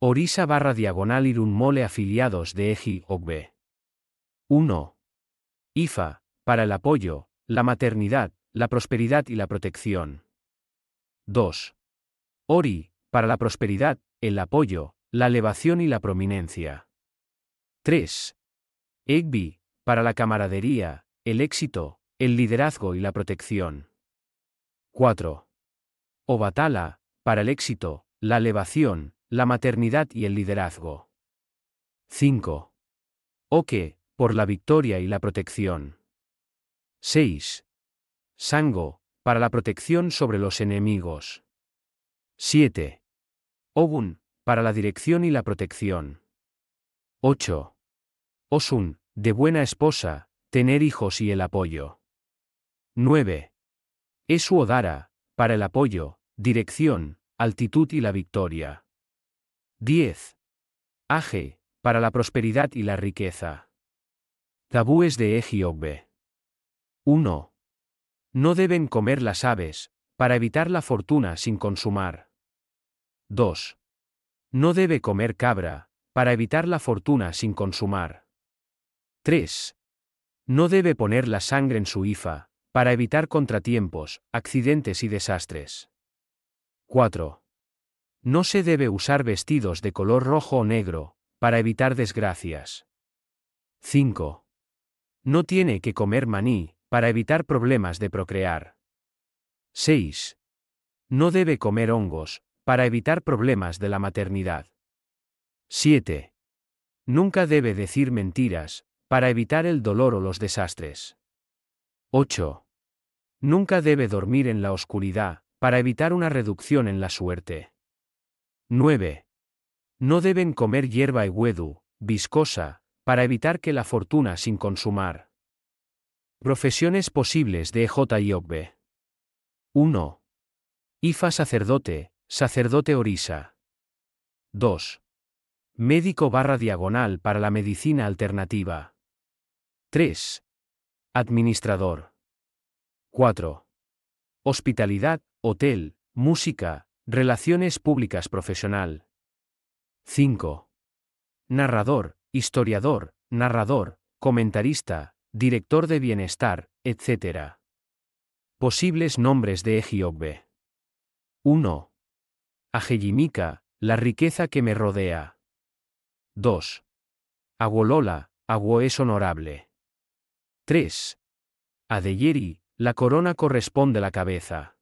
Orisa barra diagonal Irun Mole afiliados de Eji Ogbe. 1. IFA, para el apoyo, la maternidad, la prosperidad y la protección. 2. Ori, para la prosperidad, el apoyo, la elevación y la prominencia. 3. Egbi, para la camaradería, el éxito, el liderazgo y la protección. 4. Obatala, para el éxito, la elevación, la maternidad y el liderazgo. 5. Oke, por la victoria y la protección. 6. Sango, para la protección sobre los enemigos. 7. Ogun, para la dirección y la protección. 8. Osun, de buena esposa, tener hijos y el apoyo. 9. Esu Odara, para el apoyo, dirección, altitud y la victoria. 10. Aje, para la prosperidad y la riqueza. Tabúes de Ejiobbe. 1. No deben comer las aves, para evitar la fortuna sin consumar. 2. No debe comer cabra, para evitar la fortuna sin consumar. 3. No debe poner la sangre en su ifa, para evitar contratiempos, accidentes y desastres. 4. No se debe usar vestidos de color rojo o negro, para evitar desgracias. 5. No tiene que comer maní, para evitar problemas de procrear. 6. No debe comer hongos, para evitar problemas de la maternidad. 7. Nunca debe decir mentiras, para evitar el dolor o los desastres. 8. Nunca debe dormir en la oscuridad, para evitar una reducción en la suerte. 9. No deben comer hierba y huedu, viscosa, para evitar que la fortuna sin consumar. Profesiones posibles de J. y 1. Ifa sacerdote, sacerdote orisa. 2. Médico barra diagonal para la medicina alternativa. 3. Administrador. 4. Hospitalidad, hotel, música, Relaciones públicas profesional. 5. Narrador, historiador, narrador, comentarista, director de bienestar, etc. Posibles nombres de Ejiogbe. 1. Ajeyimika, la riqueza que me rodea. 2. Aguolola, agua es honorable. 3. Adeyeri, la corona corresponde a la cabeza.